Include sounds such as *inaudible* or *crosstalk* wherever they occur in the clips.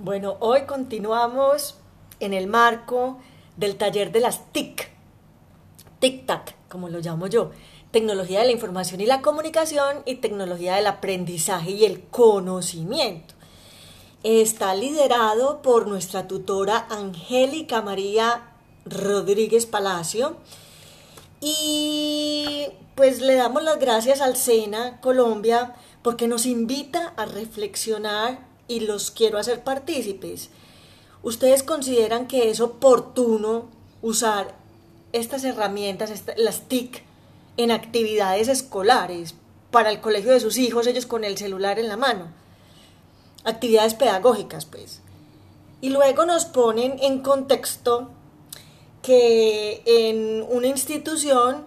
Bueno, hoy continuamos en el marco del taller de las TIC, TIC-TAC, como lo llamo yo, tecnología de la información y la comunicación y tecnología del aprendizaje y el conocimiento. Está liderado por nuestra tutora Angélica María Rodríguez Palacio. Y pues le damos las gracias al SENA Colombia porque nos invita a reflexionar y los quiero hacer partícipes. ¿Ustedes consideran que es oportuno usar estas herramientas, las TIC, en actividades escolares para el colegio de sus hijos, ellos con el celular en la mano? Actividades pedagógicas, pues. Y luego nos ponen en contexto que en una institución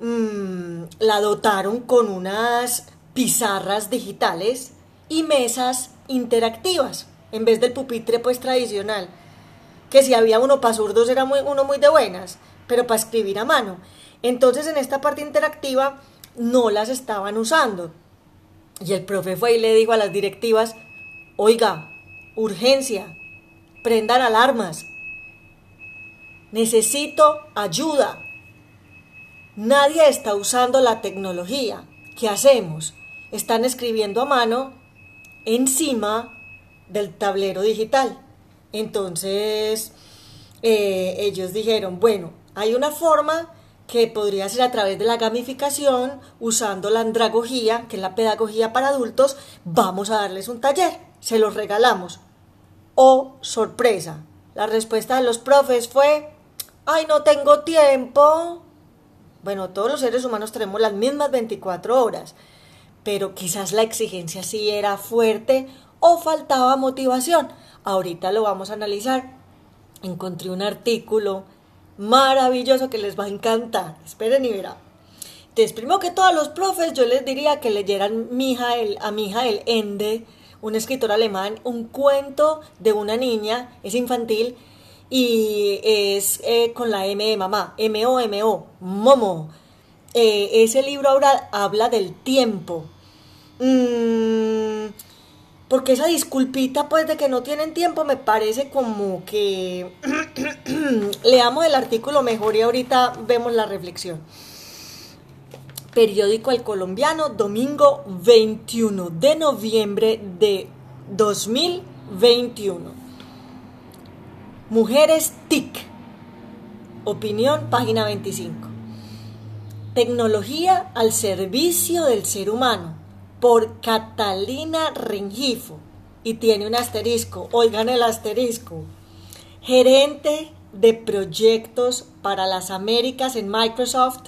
mmm, la dotaron con unas pizarras digitales y mesas interactivas en vez del pupitre pues tradicional. Que si había uno para zurdos era uno muy de buenas pero para escribir a mano. Entonces en esta parte interactiva no las estaban usando. Y el profe fue y le dijo a las directivas oiga urgencia prendan alarmas. Necesito ayuda. Nadie está usando la tecnología. ¿qué hacemos? están escribiendo a mano encima del tablero digital. Entonces, eh, ellos dijeron, bueno, hay una forma que podría ser a través de la gamificación, usando la andragogía, que es la pedagogía para adultos, vamos a darles un taller, se los regalamos. Oh, sorpresa, la respuesta de los profes fue, ay, no tengo tiempo. Bueno, todos los seres humanos tenemos las mismas 24 horas, pero quizás la exigencia sí era fuerte o faltaba motivación. Ahorita lo vamos a analizar. Encontré un artículo maravilloso que les va a encantar. Esperen y verán. Entonces, primero que todos los profes, yo les diría que leyeran Mijael, a Mijael Ende, un escritor alemán, un cuento de una niña, es infantil, y es eh, con la M de mamá, M-O-M-O, Momo. Eh, ese libro ahora habla del tiempo, Mm, porque esa disculpita pues de que no tienen tiempo me parece como que *clears throat* leamos el artículo mejor y ahorita vemos la reflexión. Periódico El Colombiano, domingo 21 de noviembre de 2021. Mujeres TIC. Opinión, página 25. Tecnología al servicio del ser humano por Catalina Rengifo y tiene un asterisco, oigan el asterisco, gerente de proyectos para las Américas en Microsoft,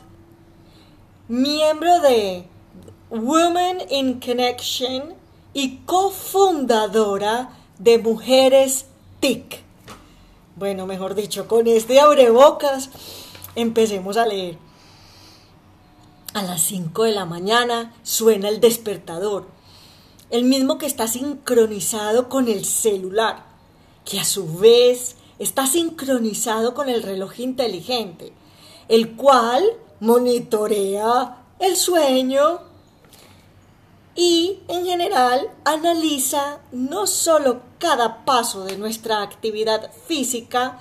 miembro de Women in Connection y cofundadora de Mujeres TIC. Bueno, mejor dicho, con este abrebocas empecemos a leer. A las 5 de la mañana suena el despertador, el mismo que está sincronizado con el celular, que a su vez está sincronizado con el reloj inteligente, el cual monitorea el sueño y en general analiza no solo cada paso de nuestra actividad física,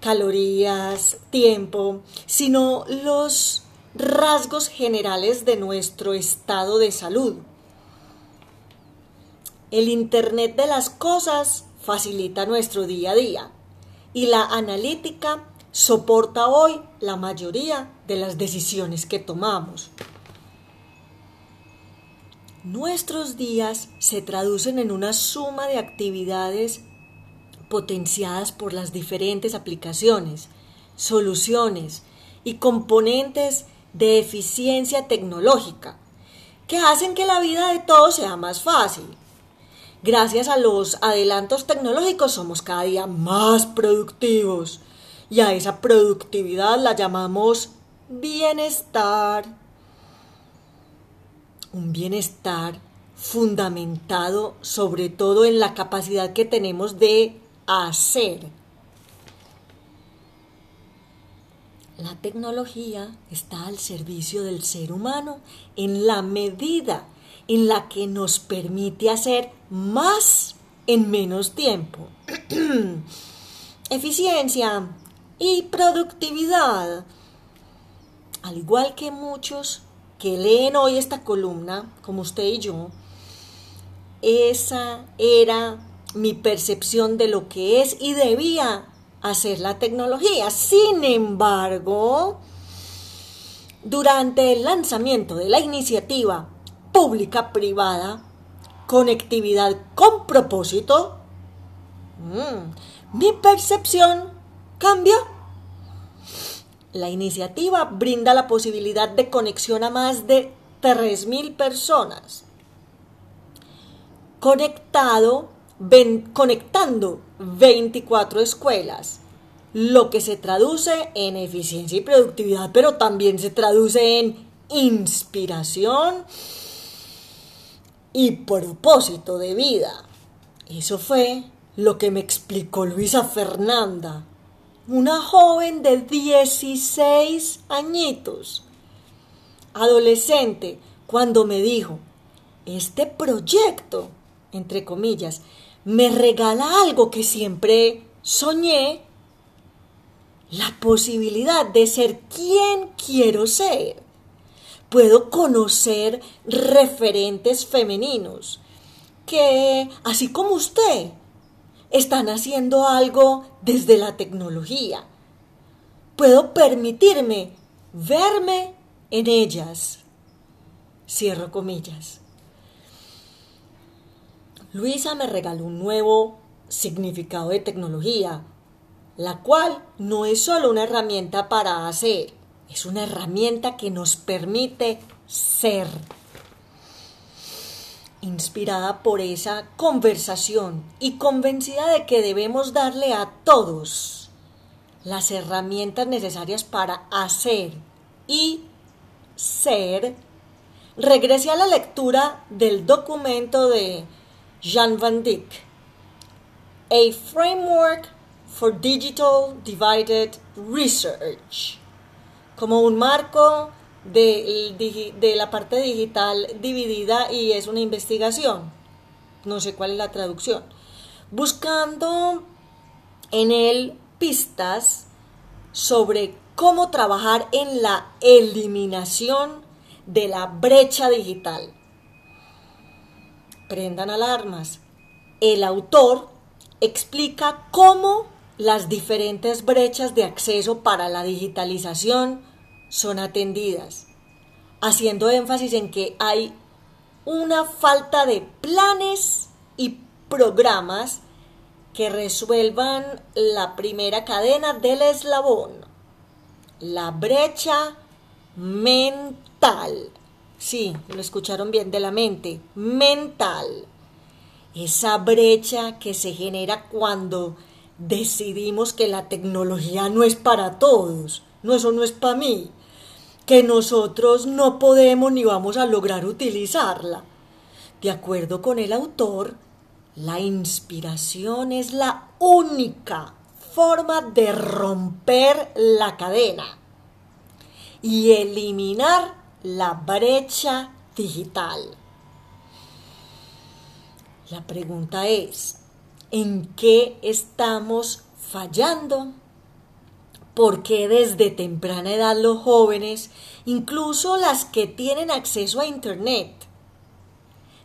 calorías, tiempo, sino los rasgos generales de nuestro estado de salud. El Internet de las Cosas facilita nuestro día a día y la analítica soporta hoy la mayoría de las decisiones que tomamos. Nuestros días se traducen en una suma de actividades potenciadas por las diferentes aplicaciones, soluciones y componentes de eficiencia tecnológica, que hacen que la vida de todos sea más fácil. Gracias a los adelantos tecnológicos somos cada día más productivos y a esa productividad la llamamos bienestar. Un bienestar fundamentado sobre todo en la capacidad que tenemos de hacer La tecnología está al servicio del ser humano en la medida en la que nos permite hacer más en menos tiempo. *clears throat* Eficiencia y productividad. Al igual que muchos que leen hoy esta columna, como usted y yo, esa era mi percepción de lo que es y debía hacer la tecnología. Sin embargo, durante el lanzamiento de la iniciativa pública-privada, conectividad con propósito, mm, mi percepción cambió. La iniciativa brinda la posibilidad de conexión a más de 3.000 personas. Conectado, conectando 24 escuelas, lo que se traduce en eficiencia y productividad, pero también se traduce en inspiración y propósito de vida. Eso fue lo que me explicó Luisa Fernanda, una joven de 16 añitos, adolescente, cuando me dijo, este proyecto, entre comillas, me regala algo que siempre soñé, la posibilidad de ser quien quiero ser. Puedo conocer referentes femeninos que, así como usted, están haciendo algo desde la tecnología. Puedo permitirme verme en ellas. Cierro comillas. Luisa me regaló un nuevo significado de tecnología, la cual no es solo una herramienta para hacer, es una herramienta que nos permite ser. Inspirada por esa conversación y convencida de que debemos darle a todos las herramientas necesarias para hacer y ser, regrese a la lectura del documento de Jean Van Dyck, A Framework for Digital Divided Research, como un marco de, la parte digital dividida y es una investigación. No sé cuál es la traducción. Buscando en él pistas sobre cómo trabajar en la eliminación de la brecha digital. Prendan alarmas. El autor explica cómo las diferentes brechas de acceso para la digitalización son atendidas, haciendo énfasis en que hay una falta de planes y programas que resuelvan la primera cadena del eslabón, la brecha mental. Sí, lo escucharon bien, de la mente, mental. Esa brecha que se genera cuando decidimos que la tecnología no es para todos, no, eso no es para mí, que nosotros no podemos ni vamos a lograr utilizarla. De acuerdo con el autor, la inspiración es la única forma de romper la cadena y eliminar la brecha digital. La pregunta es, ¿en qué estamos fallando? porque desde temprana edad los jóvenes, incluso las que tienen acceso a Internet,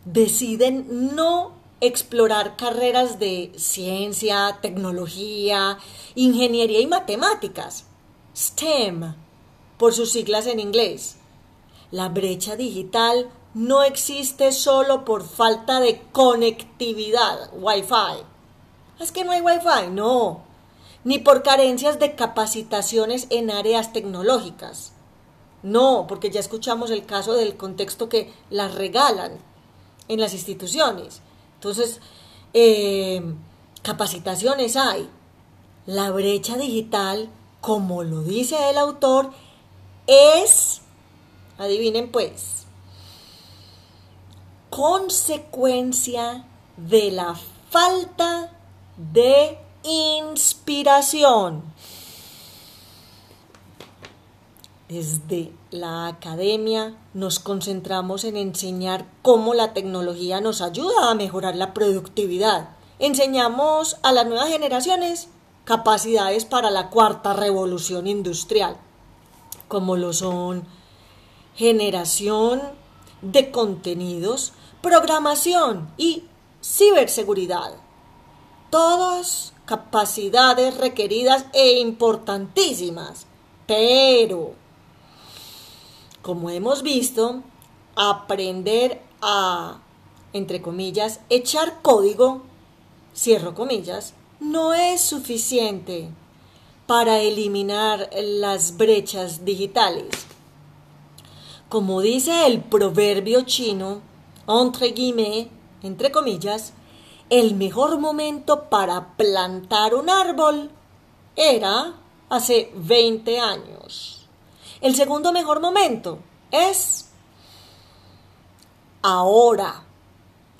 deciden no explorar carreras de ciencia, tecnología, ingeniería y matemáticas, STEM, por sus siglas en inglés. La brecha digital no existe solo por falta de conectividad, Wi-Fi. Es que no hay Wi-Fi, no ni por carencias de capacitaciones en áreas tecnológicas. No, porque ya escuchamos el caso del contexto que las regalan en las instituciones. Entonces, eh, capacitaciones hay. La brecha digital, como lo dice el autor, es, adivinen pues, consecuencia de la falta de inspiración. Desde la academia nos concentramos en enseñar cómo la tecnología nos ayuda a mejorar la productividad, enseñamos a las nuevas generaciones capacidades para la cuarta revolución industrial, como lo son generación de contenidos, programación y ciberseguridad. Todas capacidades requeridas e importantísimas. Pero, como hemos visto, aprender a, entre comillas, echar código, cierro comillas, no es suficiente para eliminar las brechas digitales. Como dice el proverbio chino, entre guillemets, entre comillas, el mejor momento para plantar un árbol era hace 20 años. El segundo mejor momento es ahora,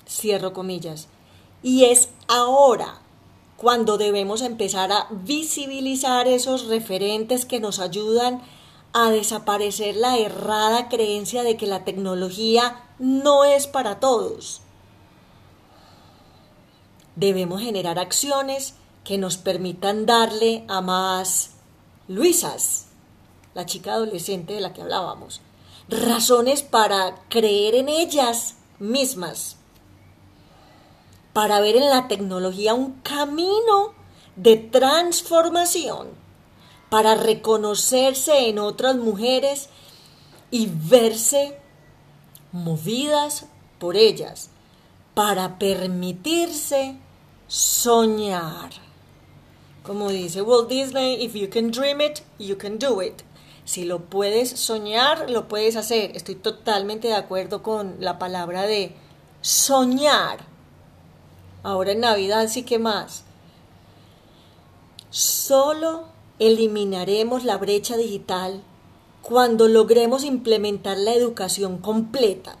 cierro comillas, y es ahora cuando debemos empezar a visibilizar esos referentes que nos ayudan a desaparecer la errada creencia de que la tecnología no es para todos. Debemos generar acciones que nos permitan darle a más Luisas, la chica adolescente de la que hablábamos, razones para creer en ellas mismas, para ver en la tecnología un camino de transformación, para reconocerse en otras mujeres y verse movidas por ellas, para permitirse soñar. Como dice Walt Disney, if you can dream it, you can do it. Si lo puedes soñar, lo puedes hacer. Estoy totalmente de acuerdo con la palabra de soñar. Ahora en Navidad sí que más. Solo eliminaremos la brecha digital cuando logremos implementar la educación completa.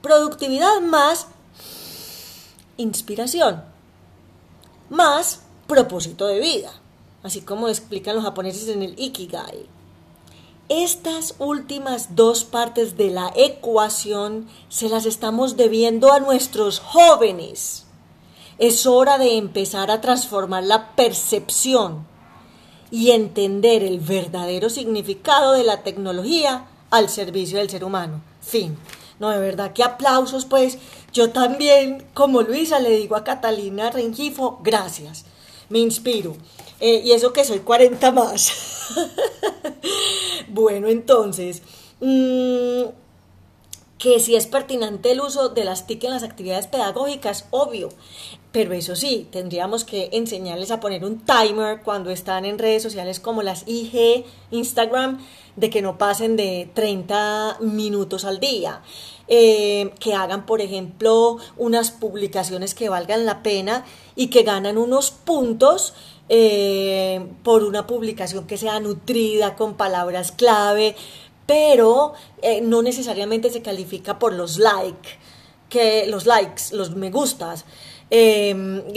Productividad más inspiración. Más propósito de vida, así como explican los japoneses en el Ikigai. Estas últimas dos partes de la ecuación se las estamos debiendo a nuestros jóvenes. Es hora de empezar a transformar la percepción y entender el verdadero significado de la tecnología al servicio del ser humano. Fin. No, de verdad, qué aplausos, pues. Yo también, como Luisa, le digo a Catalina Rengifo, gracias me inspiro. Eh, y eso que soy 40 más. *laughs* bueno, entonces, mm, que si es pertinente el uso de las TIC en las actividades pedagógicas, obvio. Pero eso sí, tendríamos que enseñarles a poner un timer cuando están en redes sociales como las IG, Instagram, de que no pasen de 30 minutos al día. Eh, que hagan, por ejemplo, unas publicaciones que valgan la pena y que ganan unos puntos eh, por una publicación que sea nutrida con palabras clave, pero eh, no necesariamente se califica por los likes, que los likes, los me gustas de,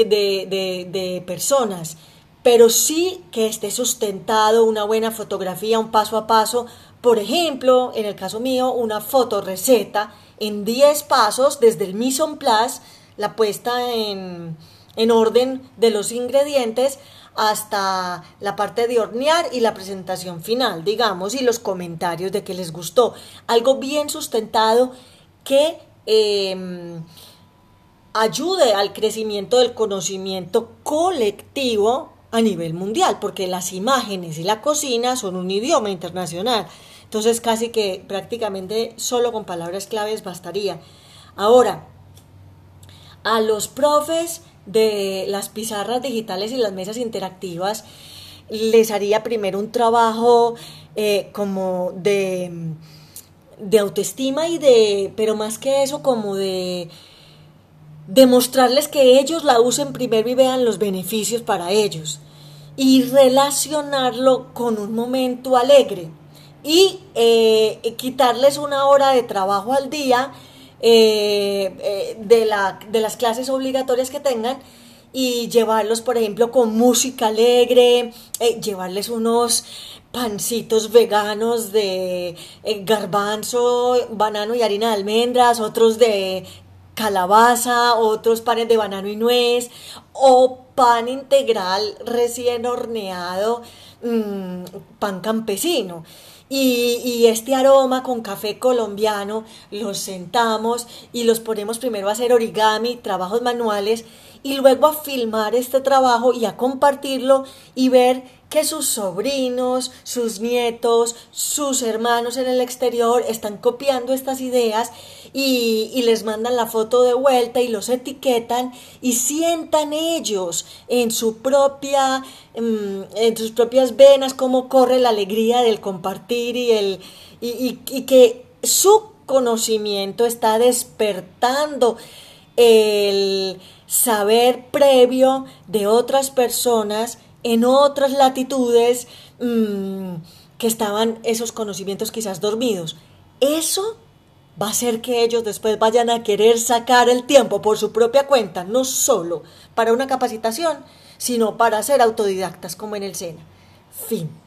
de personas pero sí que esté sustentado una buena fotografía, un paso a paso. Por ejemplo, en el caso mío, una foto receta en 10 pasos desde el mise en place, la puesta en, en orden de los ingredientes hasta la parte de hornear y la presentación final, digamos, y los comentarios de que les gustó. Algo bien sustentado que em, ayude al crecimiento del conocimiento colectivo a nivel mundial, porque las imágenes y la cocina son un idioma internacional. Entonces casi que prácticamente solo con palabras claves bastaría. Ahora, a los profes de las pizarras digitales y las mesas interactivas les haría primero un trabajo eh, como de, de autoestima y de, pero más que eso, como de demostrarles que ellos la usen primero y vean los beneficios para ellos. Y relacionarlo con un momento alegre. Y eh, quitarles una hora de trabajo al día eh, eh, de, la, de las clases obligatorias que tengan y llevarlos, por ejemplo, con música alegre, llevarles unos pancitos veganos de garbanzo, banano y harina de almendras, otros de calabaza, otros panes de banano y nuez, o pan integral recién horneado, mm, pan campesino. Y, y, este aroma con café colombiano, los sentamos y los ponemos primero a hacer origami, trabajos manuales, y luego a filmar este trabajo y a compartirlo y ver que sus sobrinos, sus nietos, sus hermanos en el exterior están copiando estas ideas y, les mandan la foto de vuelta y los etiquetan y sientan ellos en su propia, mm, en sus propias venas cómo corre la alegría del compartir y el y, y que su conocimiento está despertando el saber previo de otras personas en otras latitudes mm, que estaban esos conocimientos quizás dormidos. Eso va a hacer que ellos después vayan a querer sacar el tiempo por su propia cuenta, no solo para una capacitación, sino para ser autodidactas como en el SENA. Fin.